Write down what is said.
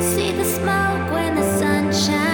See the smoke when the sun shines.